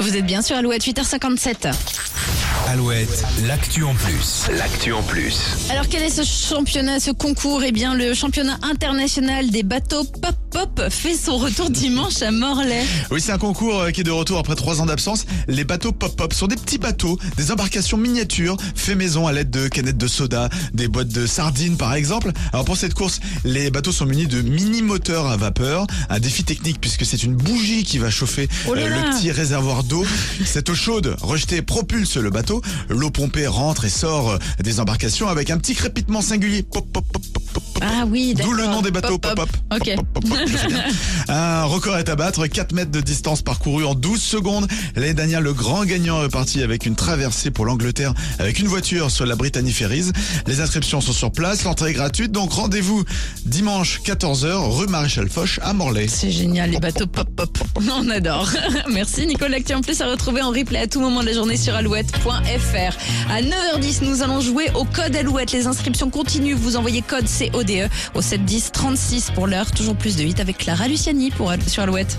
Vous êtes bien sur Alouette 8h57. Alouette, l'actu en plus. L'actu en plus. Alors quel est ce championnat, ce concours? Eh bien le championnat international des bateaux Pop Pop fait son retour dimanche à Morlaix. Oui, c'est un concours euh, qui est de retour après trois ans d'absence. Les bateaux pop-pop sont des petits bateaux, des embarcations miniatures, faits maison à l'aide de canettes de soda, des boîtes de sardines par exemple. Alors pour cette course, les bateaux sont munis de mini moteurs à vapeur, un défi technique puisque c'est une bougie qui va chauffer Oh là euh, là. le petit réservoir d'eau. Cette eau chaude rejetée propulse le bateau. L'eau pompée rentre et sort euh, des embarcations avec un petit crépitement singulier. Pop, pop, pop. Ah oui, d'accord. D'où le nom des bateaux pop-up. Ok. Pop, pop, pop, je sais bien. Un record est à battre, 4 mètres de distance parcourue en 12 secondes. L'année dernière, le grand gagnant est avec une traversée pour l'Angleterre avec une voiture sur la Brittany Ferries. Les inscriptions sont sur place, l'entrée est gratuite, donc rendez-vous dimanche 14h rue Maréchal Foch à Morlaix. C'est génial, les bateaux pop pop. On adore. Merci Nicole. L'actu en plus à retrouver en replay à tout moment de la journée sur alouette.fr. À 9h10, nous allons jouer au code Alouette. Les inscriptions continuent. Vous envoyez code CODE au 710 36 pour l'heure. Toujours plus de 8 avec Clara Luciani pour, sur Alouette.